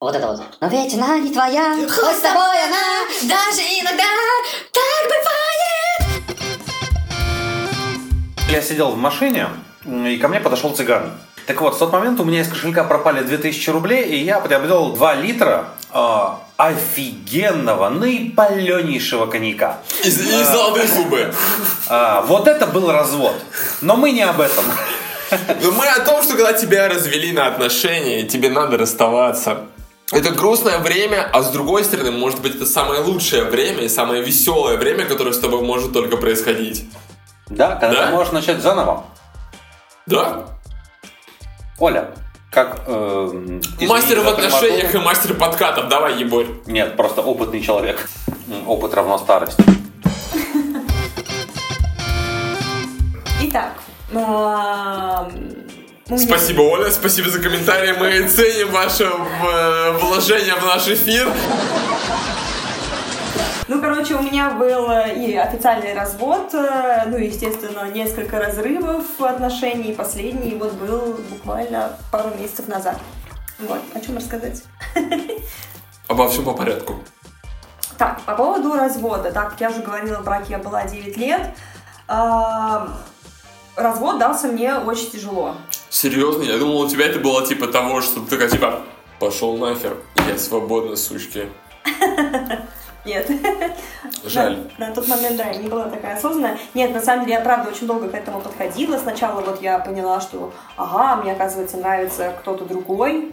Вот это вот. Но ведь она не твоя, хоть с тобой она, даже иногда так бывает. Я сидел в машине, и ко мне подошел цыган. Так вот, в тот момент у меня из кошелька пропали 2000 рублей, и я приобрел 2 литра э, офигенного, наипаленейшего коньяка. И, и золотые зубы. А, вот это был развод. Но мы не об этом. Но мы о том, что когда тебя развели на отношения, тебе надо расставаться. Это грустное время, а с другой стороны, может быть, это самое лучшее время и самое веселое время, которое с тобой может только происходить. Да, когда Да? ты можешь начать заново. Да? Оля, как... э, Мастер в отношениях и мастер подкатов. Давай, Еборь. Нет, просто опытный человек. Опыт равно старость. Итак, меня- Спасибо, Оля, спасибо за комментарии. Мы ценим ваше э, вложение в наш эфир. Ну, короче, у меня был э, и официальный развод, э, ну, естественно, несколько разрывов отношений. Последний вот был буквально пару месяцев назад. Вот, о чем рассказать? Обо всем по порядку. Так, по поводу развода. Так, я уже говорила, в браке я была 9 лет. Развод дался мне очень тяжело. Серьезно? Я думал, у тебя это было типа того, что ты такая типа пошел нахер, я свободна, сучки. Нет. Жаль. На, на тот момент, да, я не была такая осознанная. Нет, на самом деле, я правда очень долго к этому подходила. Сначала вот я поняла, что, ага, мне, оказывается, нравится кто-то другой.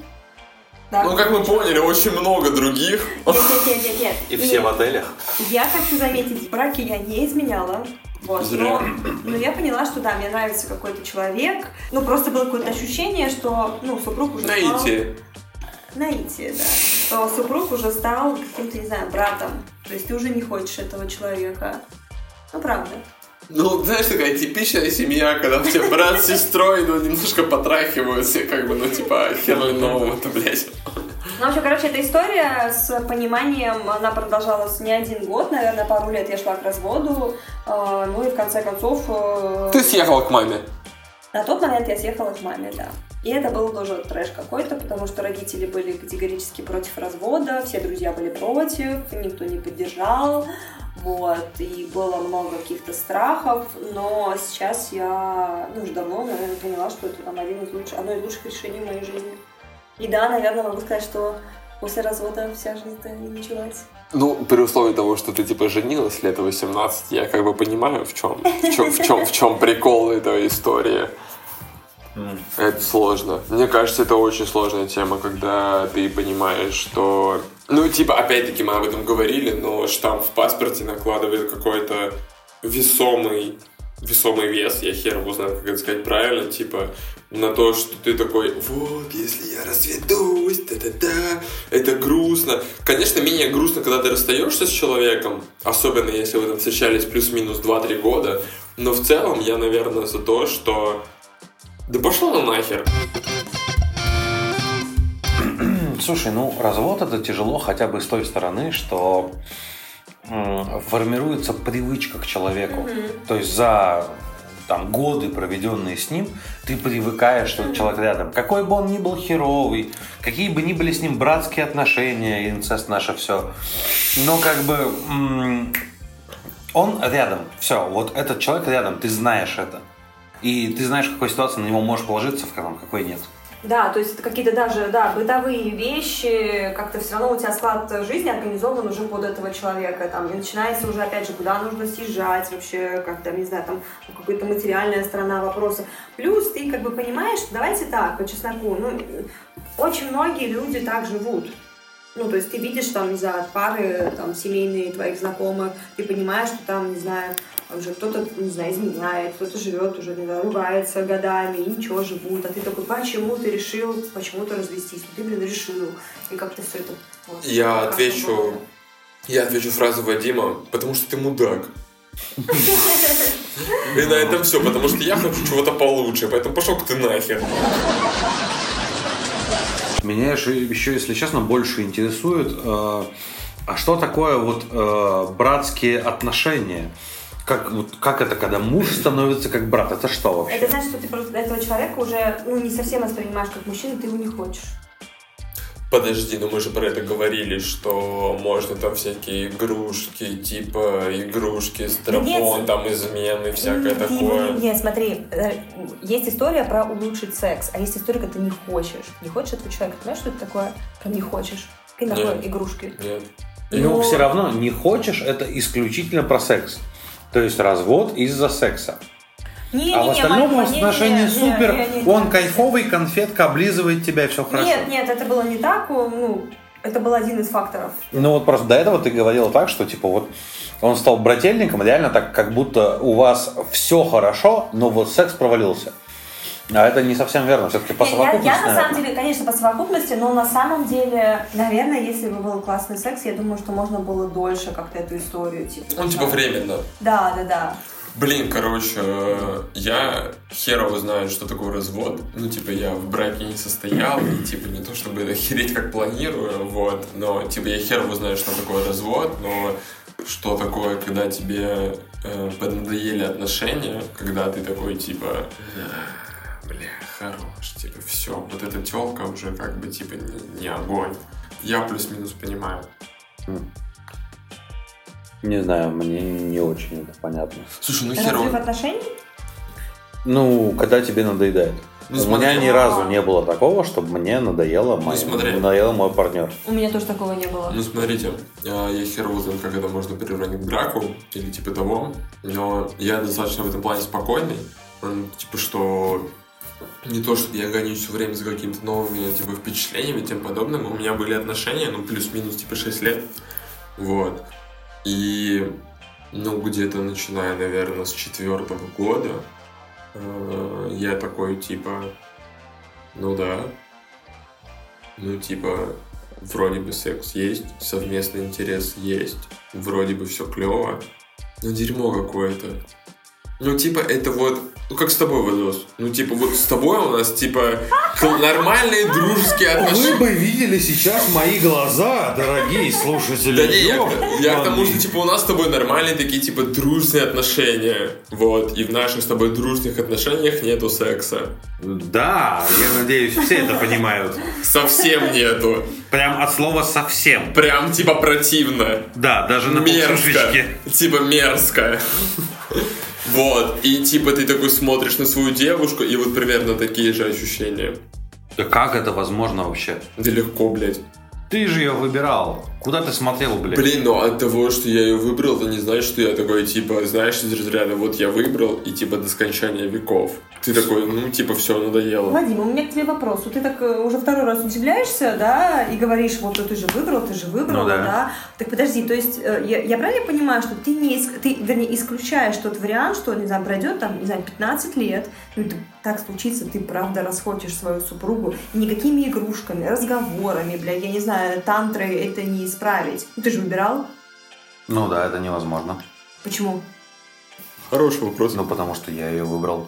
Да. Ну, как мы поняли, очень много других. Нет, нет, нет, нет, нет. И все в отелях. Я хочу заметить, в браке я не изменяла. Вот, Зря. Но, но я поняла, что да, мне нравится какой-то человек. Ну, просто было какое-то ощущение, что, ну, супруг уже стал... Наитие. Наитие, да. Что супруг уже стал каким-то, не знаю, братом. То есть ты уже не хочешь этого человека. Ну, правда. Ну, знаешь, такая типичная семья, когда у тебя брат с сестрой, ну, немножко потрахиваются, как бы, ну, типа, хер нового-то, блядь. Ну, в общем, короче, эта история с пониманием, она продолжалась не один год, наверное, пару лет я шла к разводу. Э, Ну и в конце концов... э, Ты съехала к маме. На тот момент я съехала к маме, да. И это был тоже трэш какой-то, потому что родители были категорически против развода, все друзья были против, никто не поддержал, вот, и было много каких-то страхов, но сейчас я, ну, уже давно, наверное, поняла, что это там один из лучших, одно из лучших решений в моей жизни. И да, наверное, могу сказать, что после развода вся жизнь-то не началась. Ну, при условии того, что ты, типа, женилась лет 18, я как бы понимаю, в чем, в чем, в чем, в чем прикол этой истории. Это сложно. Мне кажется, это очень сложная тема, когда ты понимаешь, что... Ну, типа, опять-таки, мы об этом говорили, но штамп в паспорте накладывает какой-то весомый весомый вес, я хер его знаю, как это сказать правильно, типа, на то, что ты такой, вот, если я разведусь, да-да-да, это грустно. Конечно, менее грустно, когда ты расстаешься с человеком, особенно если вы там встречались плюс-минус 2-3 года, но в целом я, наверное, за то, что да пошло на нахер. Слушай, ну развод это тяжело хотя бы с той стороны, что формируется привычка к человеку. То есть за там, годы, проведенные с ним, ты привыкаешь, что человек рядом. Какой бы он ни был херовый, какие бы ни были с ним братские отношения, инцест наше все. Но как бы он рядом. Все, вот этот человек рядом, ты знаешь это. И ты знаешь, в какой ситуации на него можешь положиться, в каком, какой нет. Да, то есть это какие-то даже, да, бытовые вещи, как-то все равно у тебя склад жизни организован уже под этого человека, там, и начинается уже, опять же, куда нужно съезжать вообще, как-то, не знаю, там, какая-то материальная сторона вопроса. Плюс ты как бы понимаешь, давайте так, по чесноку, ну, очень многие люди так живут. Ну, то есть ты видишь там, не знаю, пары, там, семейные твоих знакомых, ты понимаешь, что там, не знаю, уже кто-то, не знаю, изменяет, кто-то живет уже, не знаю, ругается годами, и ничего, живут. А ты такой, почему ты решил почему-то развестись? Ну, ты, блин, решил. И как-то все это... вот, Я отвечу, было. я отвечу фразу Вадима, потому что ты мудак. И на этом все, потому что я хочу чего-то получше, поэтому пошел ты нахер. Меня еще, если честно, больше интересует, э, а что такое вот э, братские отношения? Как, вот, как это, когда муж становится как брат? Это что вообще? Это значит, что ты этого человека уже ну, не совсем воспринимаешь как мужчину, ты его не хочешь. Подожди, ну мы же про это говорили, что можно там всякие игрушки, типа игрушки, стропон, там измены, всякое М, такое. Нет, нет, смотри, э, есть история про улучшить секс, а есть история, когда ты не хочешь. Не хочешь этого человека, понимаешь, что это такое? Прям не хочешь. И на Нет. игрушки. Нет. Ну, Но- все равно не хочешь, это исключительно про секс. То есть развод из-за секса. Не, а в не, остальном не, не, отношения не, не, супер. не, не, не. Он кайфовый, конфетка облизывает тебя, и все хорошо. Нет, нет, это было не так. Ну, это был один из факторов. Ну вот просто до этого ты говорила так, что типа вот он стал брательником, реально так, как будто у вас все хорошо, но вот секс провалился. А это не совсем верно, все-таки по Я, я- совокупности. я на самом деле, конечно, по совокупности, но на самом деле, наверное, если бы был классный секс, я думаю, что можно было дольше как-то эту историю. Типа, Он типа временно. Да, да, да. Блин, короче, э, я херово знаю, что такое развод. Ну, типа, я в браке не состоял, и, типа, не то чтобы охереть как планирую, вот, но, типа, я херово знаю, что такое развод, но что такое, когда тебе э, поднадоели отношения, когда ты такой, типа, «А, бля, хорош, типа, все, вот эта телка уже как бы, типа, не, не огонь. Я плюс-минус понимаю. Не знаю, мне не очень это понятно. Слушай, ну Разрыв херово. отношений? Ну, когда тебе надоедает. Ну, У меня ни разу не было такого, чтобы мне надоело, мой, смотри. надоело мой партнер. У меня тоже такого не было. Ну, смотрите, а, я херово знаю, как это можно приравнять к браку или типа того, но я достаточно в этом плане спокойный, типа, что не то, что я гонюсь все время за какими-то новыми типа впечатлениями и тем подобным, у меня были отношения, ну, плюс-минус, типа, 6 лет, вот, и, ну, где-то начиная, наверное, с четвертого года, э, я такой, типа, ну да, ну, типа, вроде бы секс есть, совместный интерес есть, вроде бы все клево, но дерьмо какое-то. Ну, типа, это вот, ну, как с тобой, Вадос. Ну, типа, вот с тобой у нас, типа, нормальные дружеские отношения. бы видели сейчас мои глаза, дорогие слушатели. Да не, я, я к тому, что, типа, у нас с тобой нормальные такие, типа, дружные отношения. Вот, и в наших с тобой дружных отношениях нету секса. Да, я надеюсь, все это понимают. Совсем нету. Прям от слова совсем. Прям, типа, противно. Да, даже на мерзко. Типа мерзко. Вот. И типа ты такой смотришь на свою девушку, и вот примерно такие же ощущения. Да как это возможно вообще? Да легко, блядь. Ты же ее выбирал. Куда ты смотрел, блядь? Блин, но от того, что я ее выбрал, это не значит, что я такой, типа, знаешь, из разряда, вот я выбрал, и типа до скончания веков. Ты такой, ну, типа, все, надоело. Вадим, у меня к тебе вопрос. Вот Ты так э, уже второй раз удивляешься, да, и говоришь, вот ты же выбрал, ты же выбрал, Ну да. да. Так подожди, то есть э, я, я правильно понимаю, что ты не иск- ты, вернее, исключаешь тот вариант, что, не знаю, пройдет там, не знаю, 15 лет, ну и ты- так случится, ты правда расхочешь свою супругу, никакими игрушками, разговорами, бля, я не знаю, тантрой это не исправить. Ну ты же выбирал. Ну да, это невозможно. Почему? Хороший вопрос. Ну потому что я ее выбрал.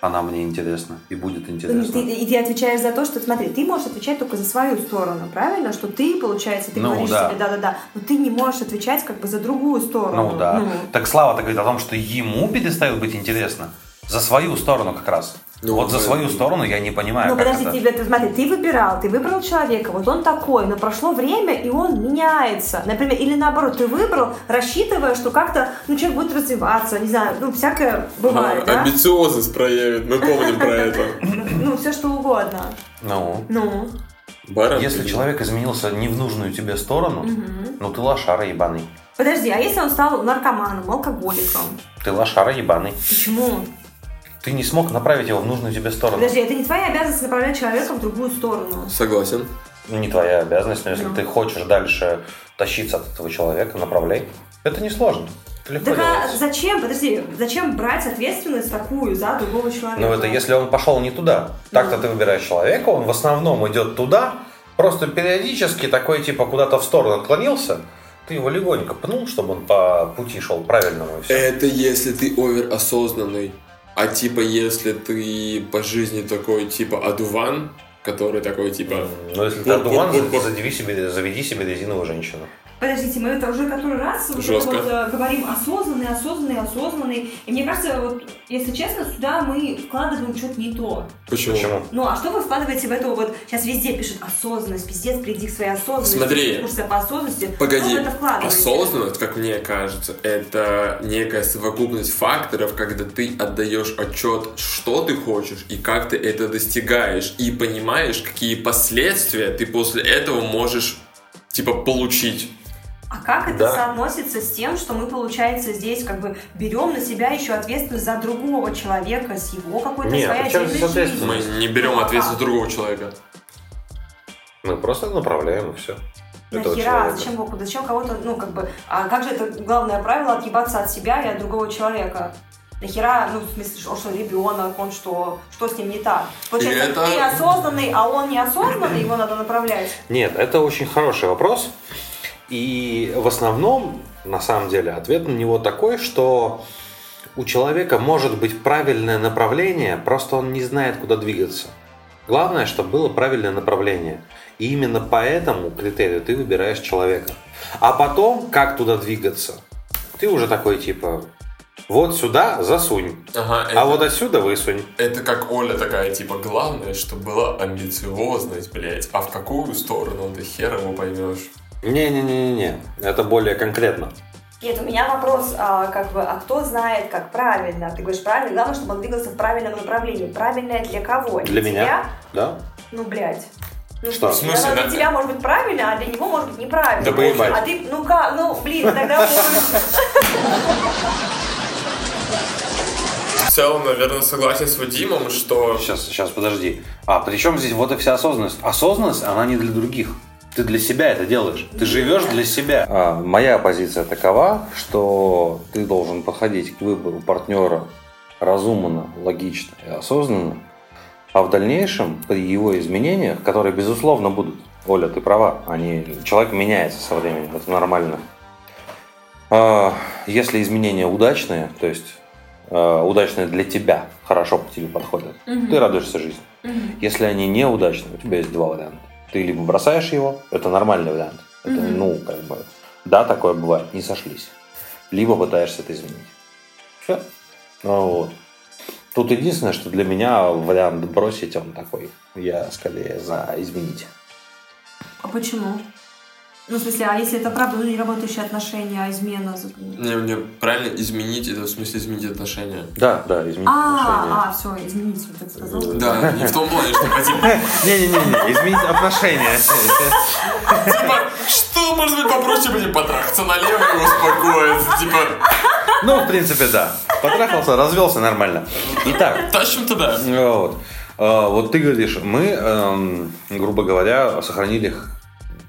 Она мне интересна и будет Ты- интересна. и ты отвечаешь за то, что, смотри, ты можешь отвечать только за свою сторону, правильно? Что ты, получается, ты Ну, говоришь да. себе да-да-да, но ты не можешь отвечать как бы за другую сторону. Ну да. Ну, Так Слава-то говорит о том, что ему перестает быть интересно. За свою сторону как раз. Ну, вот за свою сторону я не понимаю, Ну, подожди, это. тебе, ты, смотри, ты выбирал, ты выбрал человека, вот он такой, но прошло время, и он меняется. Например, или наоборот, ты выбрал, рассчитывая, что как-то, ну, человек будет развиваться, не знаю, ну, всякое бывает, да? Амбициозность проявит, мы помним про это. Ну, все что угодно. Ну, Ну, Баран. если человек изменился не в нужную тебе сторону, ну ты лошара ебаный. подожди, а если он стал наркоманом, алкоголиком? Ты лошара ебаный. Почему? Ты не смог направить его в нужную тебе сторону. Подожди, это не твоя обязанность направлять человека в другую сторону. Согласен. Ну, Не твоя обязанность, но если Ну. ты хочешь дальше тащиться от этого человека, направляй. Это несложно. Легко Так а зачем, подожди, зачем брать ответственность такую за другого человека? Ну, это если он пошел не туда. Так-то Ну. ты выбираешь человека, он в основном идет туда, просто периодически такой, типа, куда-то в сторону отклонился, ты его легонько пнул, чтобы он по пути шел правильному и все. Это если ты овер осознанный. А типа если ты по жизни такой типа адуван, который такой типа... Но если ты одуван, заведи себе, заведи себе резиновую женщину. Подождите, мы это уже который раз вот Жестко. вот, э, говорим осознанный, осознанный, осознанный. И мне кажется, вот, если честно, сюда мы вкладываем что-то не то. Почему? Почему? Ну, а что вы вкладываете в эту вот... Сейчас везде пишут осознанность, пиздец, приди к своей осознанности. Смотри. Курсы по осознанности. Погоди, Что вы это вкладываете? осознанность, как мне кажется, это некая совокупность факторов, когда ты отдаешь отчет, что ты хочешь и как ты это достигаешь, и понимаешь, какие последствия ты после этого можешь, типа, получить. А как это Да. соотносится с тем, что мы, получается, здесь как бы берем на себя еще ответственность за другого человека, с его какой-то Нет, своей чем здесь ответственность? Мы не берем Ну, а ответственность как? другого человека. Мы просто направляем и все. Нахера? Зачем, его- зачем кого-то, ну, как бы, а как же это главное правило отъебаться от себя и от другого человека? Нахера, ну, в смысле, что, что ребенок, он что, что с ним не так? Получается, это- ты осознанный, а он неосознанный, его надо направлять. Нет, это очень хороший вопрос. И в основном, на самом деле, ответ на него такой, что у человека может быть правильное направление, просто он не знает, куда двигаться. Главное, чтобы было правильное направление. И именно по этому критерию ты выбираешь человека. А потом, как туда двигаться, ты уже такой типа, вот сюда засунь, Ага, а вот отсюда высунь. Это как Оля такая, типа, главное, чтобы была амбициозность, блядь. А в какую сторону ты хер его поймешь? Не-не-не-не, это более конкретно. Нет, у меня вопрос, а, как бы, а кто знает, как правильно? Ты говоришь правильно, главное, чтобы он двигался в правильном направлении. Правильное для кого? Для меня, тебя? да? Ну, блядь. Ну, Что? в смысле, да? для тебя может быть правильно, а для него может быть неправильно. Да поебать. А ты, ну как, ну, блин, тогда... В целом, наверное, согласен с Вадимом, что... Сейчас, сейчас, подожди. А при чем здесь вот и вся осознанность? Осознанность, она не для других. Ты для себя это делаешь. Ты живешь для себя. А, моя позиция такова, что ты должен подходить к выбору партнера разумно, логично и осознанно. А в дальнейшем, при его изменениях, которые, безусловно, будут, Оля, ты права, они, человек меняется со временем, это нормально. А, Если изменения удачные, то есть э, удачные для тебя, хорошо к тебе подходят, ты радуешься жизни. Если они неудачные, у тебя есть два варианта. Ты либо бросаешь его, это нормальный вариант. Это, ну, как бы, да, такое бывает, не сошлись. Либо пытаешься это изменить. Все. Вот. Тут единственное, что для меня вариант бросить, он такой. Я скорее за изменить. А почему? Ну, в смысле, а если это правда, ну, не работающие отношения, а измена? Не, мне правильно изменить, это в смысле изменить отношения. Да, да, изменить отношения. А, а, все, изменить, вот так сказал. Да, не в том плане, что типа, Не-не-не, изменить отношения. типа, что может быть попроще, блин, потрахаться налево и успокоиться, типа, Ну, в принципе, да. Потрахался, развелся нормально. Итак, тащим туда. Вот. А, Вот ты говоришь, мы, эм, грубо говоря, сохранили,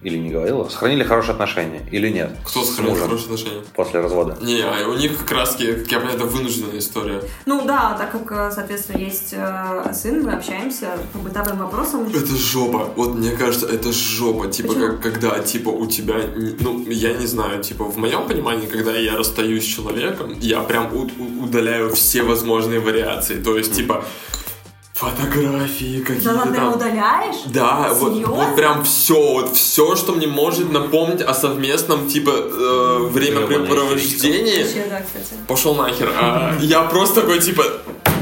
или не говорила, сохранили хорошие отношения, или нет? Кто сохранил мужем хорошие отношения? после развода. Не, а у них как раз, как я понимаю, это вынужденная история. Ну да, так как, э, соответственно, есть э, сын, мы общаемся по бытовым вопросам. Это жопа. Вот мне кажется, это жопа. Типа, Почему? как, когда, типа, у тебя, ну, я не знаю, типа, в моем понимании, когда я расстаюсь с человеком, я прям удаляю все возможные вариации. То есть, типа, фотографии какие-то прям там. удаляешь? Да, вот, вот прям все, вот все, что мне может напомнить о совместном, типа, э, времяпрепровождении. Вообще, да, кстати. Пошел нахер. А, я просто такой, типа,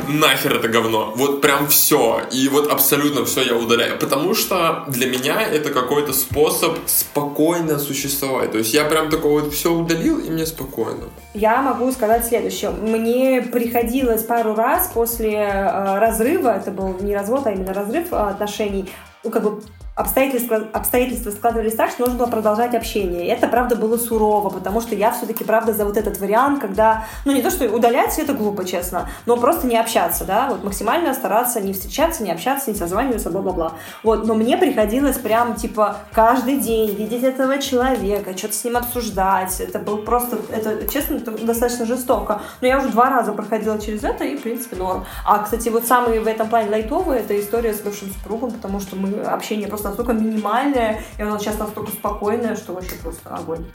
нахер это говно. Вот прям все. И вот абсолютно все я удаляю. Потому что для меня это какой-то способ спокойно существовать. То есть я прям такой вот все удалил, и мне спокойно. Я могу сказать следующее. Мне приходилось пару раз после э, разрыва, это был не развод, а именно разрыв э, отношений, ну, как бы обстоятельства, обстоятельства складывались так, что нужно было продолжать общение. И это, правда, было сурово, потому что я все-таки, правда, за вот этот вариант, когда, ну, не то, что удалять, это глупо, честно, но просто не общаться, да, вот максимально стараться не встречаться, не общаться, не созваниваться, бла-бла-бла. Вот, но мне приходилось прям, типа, каждый день видеть этого человека, что-то с ним обсуждать. Это был просто, это, честно, достаточно жестоко. Но я уже два раза проходила через это, и, в принципе, норм. А, кстати, вот самый в этом плане лайтовый, это история с бывшим супругом, потому что мы, общение просто настолько минимальное, и оно сейчас настолько спокойное, что вообще просто огонь.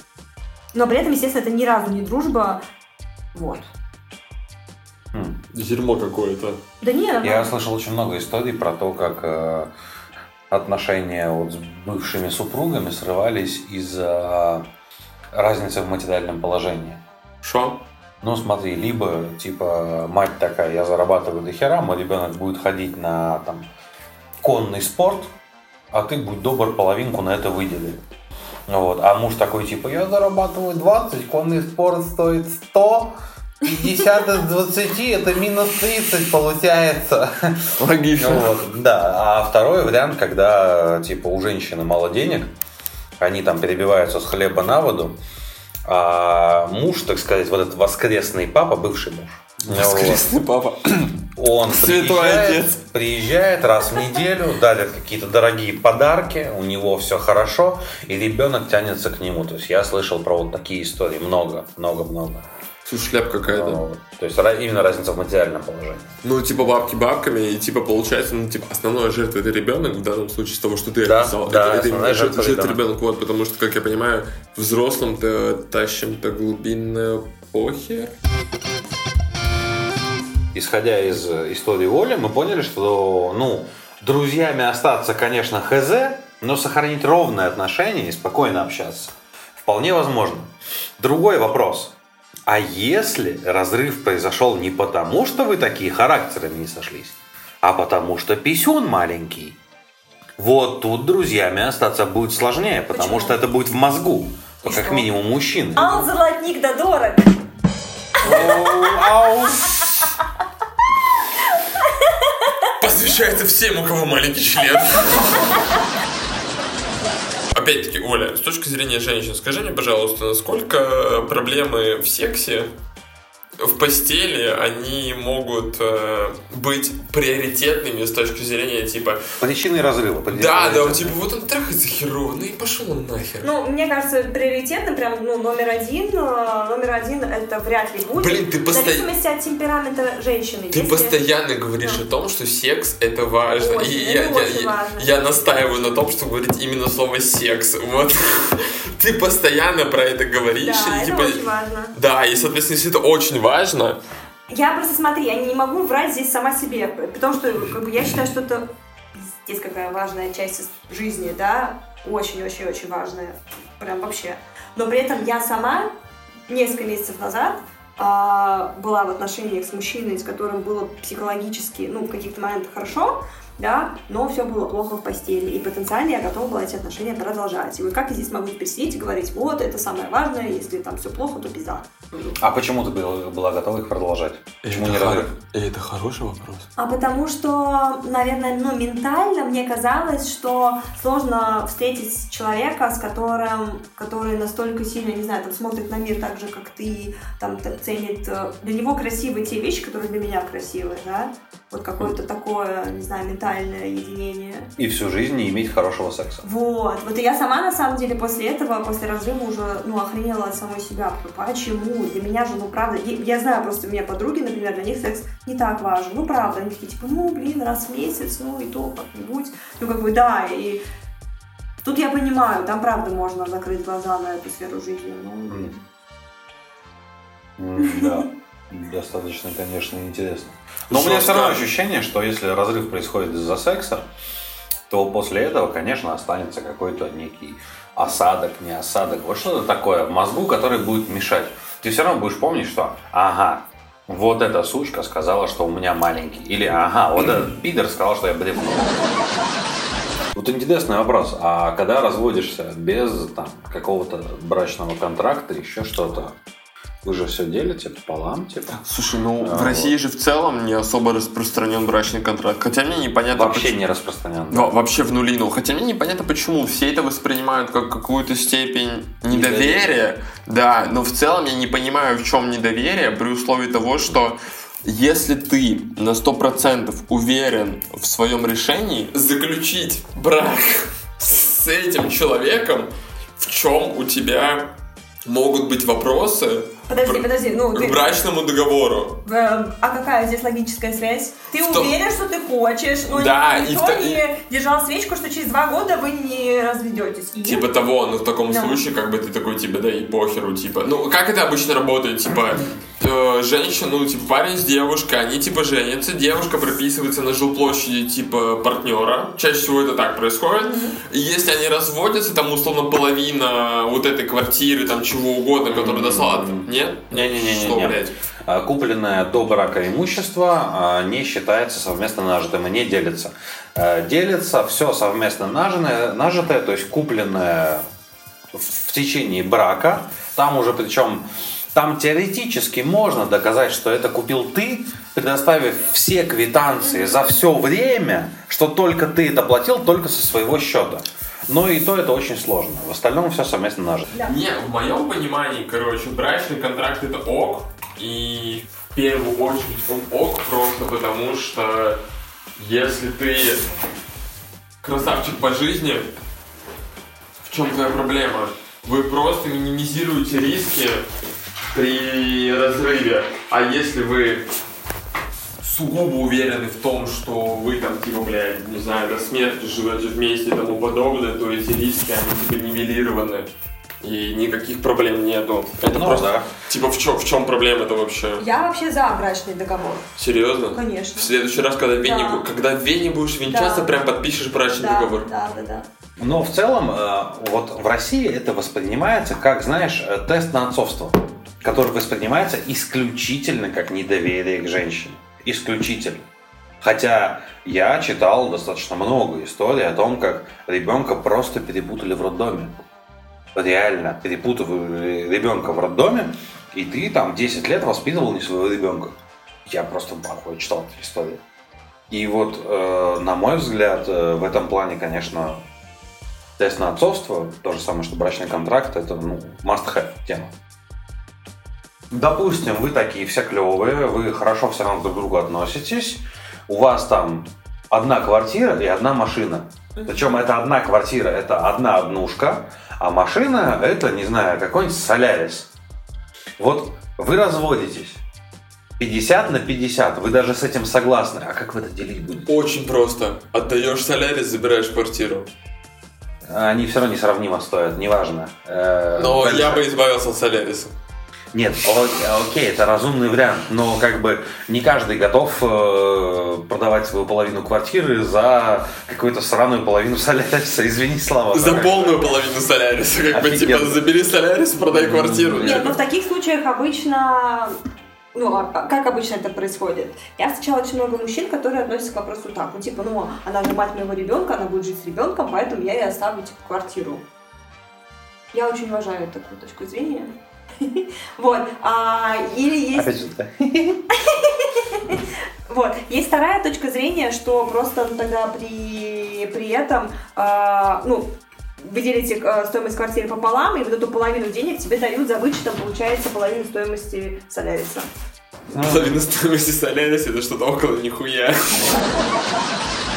Но при этом, естественно, это ни разу не дружба. Вот. Хм. Дерьмо какое-то. Да не, Я нормально. слышал очень много историй про то, как э, отношения вот с бывшими супругами срывались из-за разница в материальном положении. Шо? Ну, смотри, либо, типа, мать такая, я зарабатываю до хера, мой ребенок будет ходить на, там, конный спорт, а ты, будь добр, половинку на это выдели. Вот. А муж такой, типа, я зарабатываю 20, конный спорт стоит 100, 50 из 20, это минус 30 получается. Логично. Вот, да. А второй вариант, когда, типа, у женщины мало денег, они там перебиваются с хлеба на воду, а муж, так сказать, вот этот воскресный папа, бывший муж, Воскресный папа. он Святой приезжает, отец. приезжает раз в неделю, дарит какие-то дорогие подарки, у него все хорошо, и ребенок тянется к нему. То есть я слышал про вот такие истории много, много, много. Слушай, шляп какая-то. Вот. То есть именно разница в материальном положении. Ну, типа бабки бабками, и типа получается, ну, типа, основная жертва это ребенок в данном случае с того, что ты Да, описал. да, это, это основная именно жертва жертва ребенок. ребенок, вот, потому что, как я понимаю, взрослым-то тащим-то глубинное похер. Исходя из э, истории Оли, мы поняли, что, ну, друзьями остаться, конечно, хз, но сохранить ровные отношения и спокойно общаться вполне возможно. Другой вопрос. А если разрыв произошел не потому, что вы такие характерами не сошлись, а потому что писюн маленький? Вот тут друзьями остаться будет сложнее, потому Почему? что это будет в мозгу. И как что? минимум мужчины. Ал золотник да дорог. Ау. Посвящается всем, у кого маленький член. Опять-таки, Оля, с точки зрения женщин, скажи мне, пожалуйста, насколько проблемы в сексе, в постели, они могут э, быть приоритетными с точки зрения, типа, Причины разрыва. причины да, да, разрыва. типа, вот он трахается херово, ну и пошел он нахер. Ну, мне кажется, приоритетно, прям, ну, номер один, э, номер один это вряд ли будет. Блин, ты В постоянно- зависимости от темперамента женщины. Ты Если- постоянно говоришь Да. о том, что секс это важно. Очень, и это я, я- очень я- важно. я настаиваю на том, что говорить именно слово секс. Вот. Ты постоянно про это говоришь. Да, и, это типа, очень важно. Да, и, соответственно, если это очень важно, Я просто, смотри, я не могу врать здесь сама себе, потому что как бы, я считаю, что это здесь какая важная часть из жизни, да, очень-очень-очень важная, прям вообще. Но при этом я сама несколько месяцев назад а, была в отношениях с мужчиной, с которым было психологически, ну, в каких-то моментах хорошо, да, но все было плохо в постели, и потенциально я готова была эти отношения продолжать. И вот как я здесь могу теперь и говорить, вот, это самое важное, если там все плохо, то пизда. А почему ты была готова их продолжать? Почему не это, разрыв? хор- это хороший вопрос. А потому что, наверное, ну, ментально мне казалось, что сложно встретить человека, с которым, который настолько сильно, не знаю, там, смотрит на мир так же, как ты, там, ценит... э, Для него красивые те вещи, которые для меня красивые, да? Вот какое-то такое, не знаю, ментальное единение. И всю жизнь не иметь хорошего секса. Вот. Вот и я сама, на самом деле, после этого, после разрыва уже, ну, охренела от самой себя. Почему? Для меня же, ну, правда, я, я знаю просто, у меня подруги, например, для них секс не так важен. Ну, правда, они такие, типа, ну, блин, раз в месяц, ну, и то как-нибудь. Ну, как бы, да, и тут я понимаю, там, правда, можно закрыть глаза на эту сферу жизни. Ну, блин. Да, достаточно, конечно, интересно. Но у меня все равно ощущение, что если разрыв происходит из-за секса, то после этого, конечно, останется какой-то некий осадок, не осадок, вот что-то такое в мозгу, который будет мешать. Ты все равно будешь помнить, что ага, вот эта сучка сказала, что у меня маленький. Или ага, вот этот пидор сказал, что я бревно. Вот интересный вопрос. А когда разводишься без там, какого-то брачного контракта, еще что-то, вы же все делите пополам, типа? Слушай, ну А, в России же в целом не особо распространен брачный контракт. Хотя мне непонятно, Вообще почему- не распространен. Во- вообще в нулину. Хотя мне непонятно, почему все это воспринимают как какую-то степень недоверия. Да, но в целом я не понимаю, в чем недоверие, при условии того, что если ты на 100% уверен в своем решении заключить брак с этим человеком, в чем у тебя могут быть вопросы Подожди, к- подожди, ну, к ты... брачному договору. Эм, А какая здесь логическая связь? Ты В уверен, что ты хочешь, но Да, никто и в то- не держал свечку, что через два года вы не разведетесь. И? Типа того, но в таком Да. случае, как бы ты такой, типа, да и похеру, типа. Ну, как это обычно работает, типа, э, женщина, ну, типа, парень с девушкой, они, типа, женятся, девушка прописывается на жилплощади, типа, партнера. Чаще всего это так происходит. И если они разводятся, там, условно, половина вот этой квартиры, там, чего угодно, которая достала... Нет? Не-не-не. Что, блядь? А, Купленное до брака имущество а, не считается совместно нажитым и не делится. А, Делится все совместно нажитое, нажитое, то есть купленное в течение брака. Там уже причем там теоретически можно доказать, что это купил ты, предоставив все квитанции за все время, что только ты это платил только со своего счета. Но и то это очень сложно. В остальном все совместно нажито. Не, в моем понимании, короче, брачный контракт это ок. И в первую очередь он ок просто потому, что если ты красавчик по жизни, в чем твоя проблема? Вы просто минимизируете риски при разрыве. А если вы сугубо уверены в том, что вы там, типа, блядь, не знаю, до смерти живете вместе и тому подобное, то эти риски, они типа нивелированы. И никаких проблем нету. Это Ну просто, да. типа, в чем, в чем проблема-то вообще? Я вообще за брачный договор. Серьезно? Конечно. В следующий раз, когда в Вене, Да. когда в Вене будешь венчаться, Да. прям подпишешь брачный Да, договор. да, да, да. Но в целом, э, вот в России это воспринимается как, знаешь, э, тест на отцовство, который воспринимается исключительно как недоверие к женщине. Исключительно. Хотя я читал достаточно много историй о том, как ребенка просто перепутали в роддоме. Реально перепутывали ребенка в роддоме, и ты там 10 лет воспитывал не своего ребенка. Я просто в ахуе читал эти истории. И вот, э, на мой взгляд, э, в этом плане, конечно, тест на отцовство, то же самое, что брачный контракт, это ну, must-have тема. Допустим, вы такие все клевые, вы хорошо все равно друг к другу относитесь, у вас там одна квартира и одна машина. Причем это одна квартира, это одна однушка, а машина это, не знаю, какой-нибудь Солярис. Вот вы разводитесь. 50 на 50, вы даже с этим согласны. А как вы это делить будете? Очень просто. Отдаешь солярис, забираешь квартиру. Они все равно несравнимо стоят, неважно. Э, Но дальше. я бы избавился от соляриса. Нет, о- окей, это разумный вариант, но как бы не каждый готов э, продавать свою половину квартиры за какую-то сраную половину соляриса. Извини, Слава. За но полную половину соляриса. Как бы, типа, забери солярис, продай квартиру. Нет, ну в таких случаях обычно, ну, а как обычно это происходит? Я встречала очень много мужчин, которые относятся к вопросу так, ну, типа, ну, она же мать моего ребенка, она будет жить с ребенком, поэтому я ей оставлю, типа, квартиру. Я очень уважаю такую точку зрения. Вот. А, или есть... Опять же, да. Вот. Есть вторая точка зрения, что просто ну, тогда при, при этом, а, ну, вы делите э, стоимость квартиры пополам, и вот эту половину денег тебе дают за вычетом, получается, половину стоимости соляриса. Половина стоимости соляриса это что-то около нихуя.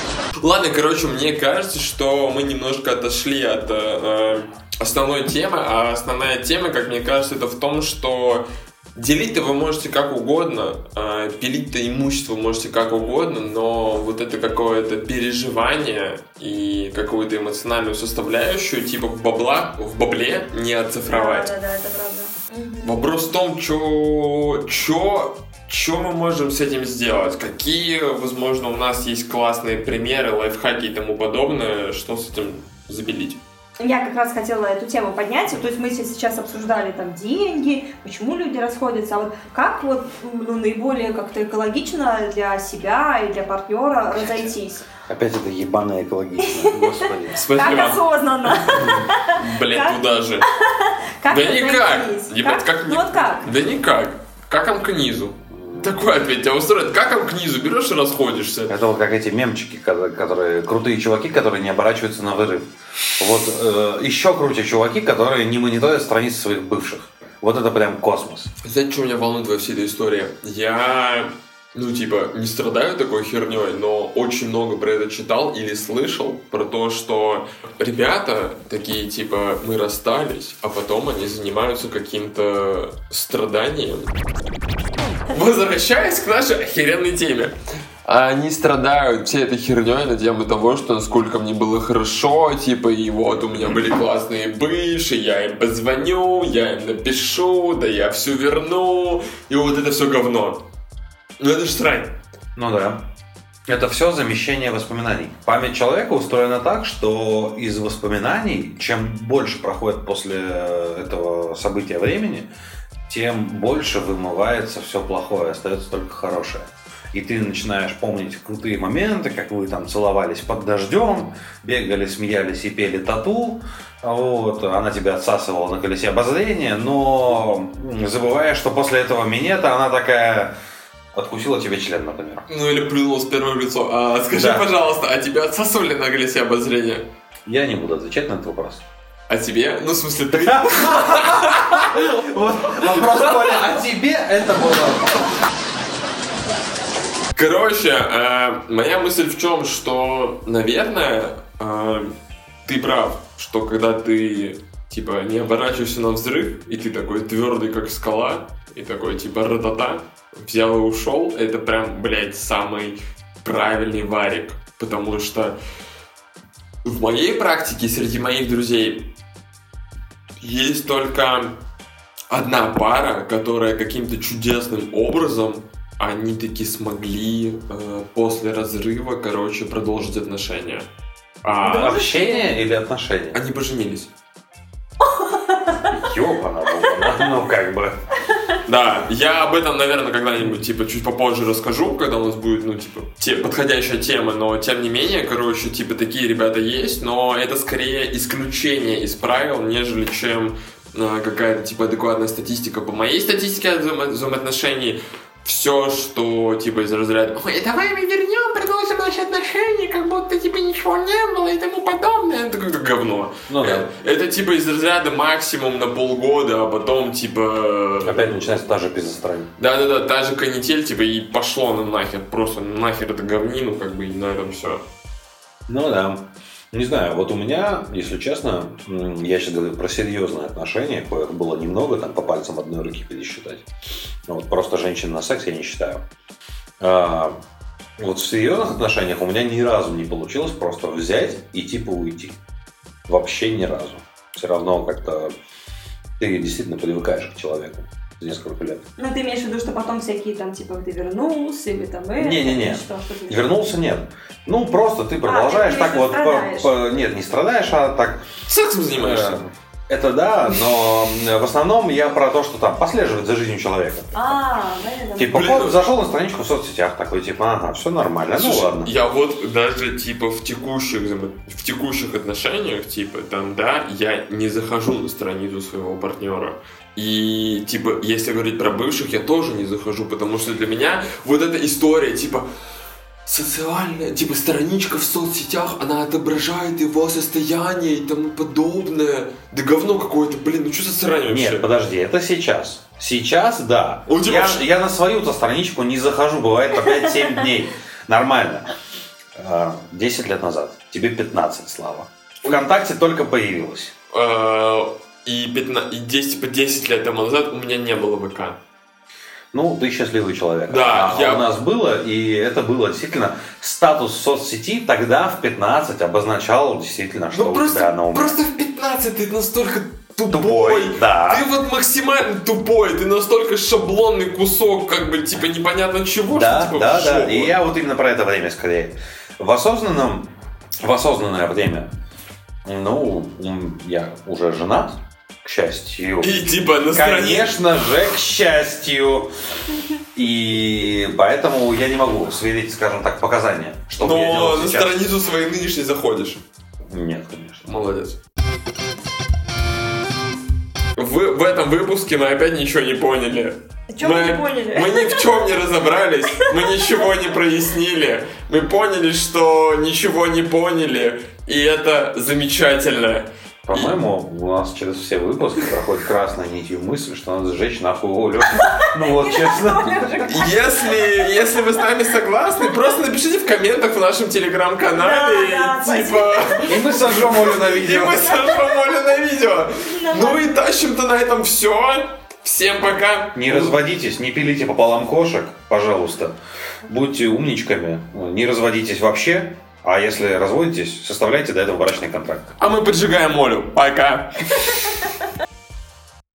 Ладно, короче, мне кажется, что мы немножко отошли от э, э, основной темы, а основная тема, как мне кажется, это в том, что делить-то вы можете как угодно, э, пилить-то имущество можете как угодно, но вот это какое-то переживание и какую-то эмоциональную составляющую, типа в бабла, в бабле не оцифровать. Да, да, да, это правда. Вопрос в том, чё, чё, чё мы можем с этим сделать? Какие, возможно, у нас есть классные примеры, лайфхаки и тому подобное, что с этим забелить? Я как раз хотела эту тему поднять. То есть мы сейчас обсуждали там деньги, почему люди расходятся, а вот как вот ну, наиболее как-то экологично для себя и для партнера разойтись? Опять это ебаное экологично. Господи. Как осознанно? Блять, Как? туда же. Как Да никак. как Ну вот как? Да никак. Как он к низу? Такой ответ тебя устроит. Как он к низу? Берешь и расходишься. Это вот как эти мемчики, ко- которые крутые чуваки, которые не оборачиваются на вырыв. Вот э, еще круче чуваки, которые не мониторят страницы своих бывших. Вот это прям космос. Знаете, что меня волнует во всей этой истории? Я, ну, типа, не страдаю такой херней, но очень много про это читал или слышал, про то, что ребята такие, типа, мы расстались, а потом они занимаются каким-то страданием. Возвращаясь к нашей охеренной теме. Они страдают всей этой херней на тему того, что насколько мне было хорошо, типа, и вот у меня были классные бывшие, я им позвоню, я им напишу, да я все верну, и вот это все говно. Ну это ж срань. Ну да. Это все замещение воспоминаний. Память человека устроена так, что из воспоминаний, чем больше проходит после этого события времени, тем больше вымывается все плохое, остается только хорошее. И ты начинаешь помнить крутые моменты, как вы там целовались под дождем, бегали, смеялись и пели тату. Вот, она тебя отсасывала на колесе обозрения, но забывая, что после этого минета она такая откусила тебе член, например. Ну или плюнула спермой в лицо. А скажи, Да. пожалуйста, а тебя отсасывали на колесе обозрения? Я не буду отвечать на этот вопрос. А тебе? Ну, в смысле, ты? Вопрос Коля, а тебе это было... Короче, э, моя мысль в чем, что, наверное, э, ты прав, что когда ты, типа, не оборачиваешься на взрыв, и ты такой твердый, как скала, и такой, типа, ратата, взял и ушел, это прям, блядь, самый правильный варик. Потому что в моей практике среди моих друзей есть только одна пара, которая каким-то чудесным образом они таки смогли э, после разрыва, короче, продолжить отношения. А Общение или отношения? они поженились. Ёбана, ну как бы. Да, я об этом, наверное, когда-нибудь, типа, чуть попозже расскажу, когда у нас будет, ну, типа, те, подходящая тема, но, тем не менее, короче, типа, такие ребята есть, но это скорее исключение из правил, нежели чем э, какая-то, типа, адекватная статистика. По моей статистике взаимо- взаимоотношений, все, что, типа, из разряда «Ой, давай мы вернем, продолжим наши отношения, как будто, типа, ничего не было» и тому подобное, это как говно. Ну да. Э, Это, типа, из разряда максимум на полгода, а потом, типа... Опять начинается та же пиздострань. Да-да-да, та же канитель, типа, и пошло на нахер, просто нахер это говнину, как бы, и на этом все. Ну да. Не знаю, вот у меня, если честно, я сейчас говорю про серьезные отношения, коих было немного, там по пальцам одной руки пересчитать. Ну, Вот просто женщин на секс я не считаю. А, вот в серьезных отношениях у меня ни разу не получилось просто взять и типа уйти. Вообще ни разу. Все равно как-то ты действительно привыкаешь к человеку за несколько лет. Ну, ты имеешь в виду, что потом всякие там, типа, ты вернулся, или там это, Не-не-не. что, что ты- Вернулся нет. Ну, просто ты продолжаешь ты так вот... по- по- нет, не страдаешь, а так Сексом занимаешься? Это да, но э, в основном я про то, что там послеживать за жизнью человека. А, да. Типа, Блин. вот зашел на страничку в соцсетях, такой, типа, ага, все нормально, ну ладно. Я вот даже, типа, в текущих, в текущих отношениях, типа, там, да, я не захожу на страницу своего партнера. И, типа, если говорить про бывших, я тоже не захожу, потому что для меня вот эта история, типа, социальная, типа, страничка в соцсетях, она отображает его состояние и тому подобное. Да говно какое-то, блин, ну что за срань вообще? Нет, подожди, это сейчас. Сейчас, да. У тебя Я, ж- я на свою-то страничку не захожу, бывает по 5-7 дней. Нормально. А, 10 лет назад. Тебе 15, Слава. ВКонтакте только появилась. Э, И, 15, и 10, типа, 10 лет тому назад у меня не было ВК. Ну, ты счастливый человек. Да, а я- у нас было, и это было действительно статус соцсети тогда в 15 обозначал действительно, что Ну у просто, тебя на уме. просто в 15 ты настолько тупой. Тупой, да. Ты вот максимально тупой, ты настолько шаблонный кусок, как бы, типа, непонятно чего, Да, что, типа, да, да. И я вот именно про это время скорее. В осознанном, в осознанное время, ну, я уже женат, к счастью. И, типа, на странице... Конечно же, к счастью. И поэтому я не могу сверить, скажем так, показания. Что Но делал на сейчас. страницу своей нынешней заходишь. Нет, конечно. Молодец. В, в этом выпуске мы опять ничего не поняли. Чем мы не поняли? Мы ни в чем не разобрались, мы ничего не прояснили. Мы поняли, что ничего не поняли, и это замечательно. По-моему, у нас через все выпуски проходит красной нитью мысль, что надо сжечь нахуй Олю. Ну вот, честно. Если, если вы с нами согласны, просто напишите в комментах в нашем телеграм-канале, Да, да, типа, И мы сожжем Олю на и видео. мы сожжем Олю на видео. Ну и тащим-то на этом все. Всем пока! Не разводитесь, не пилите пополам кошек, пожалуйста. Будьте умничками, не разводитесь вообще. А если разводитесь, составляйте до этого брачный контракт. А мы поджигаем Олю. Пока.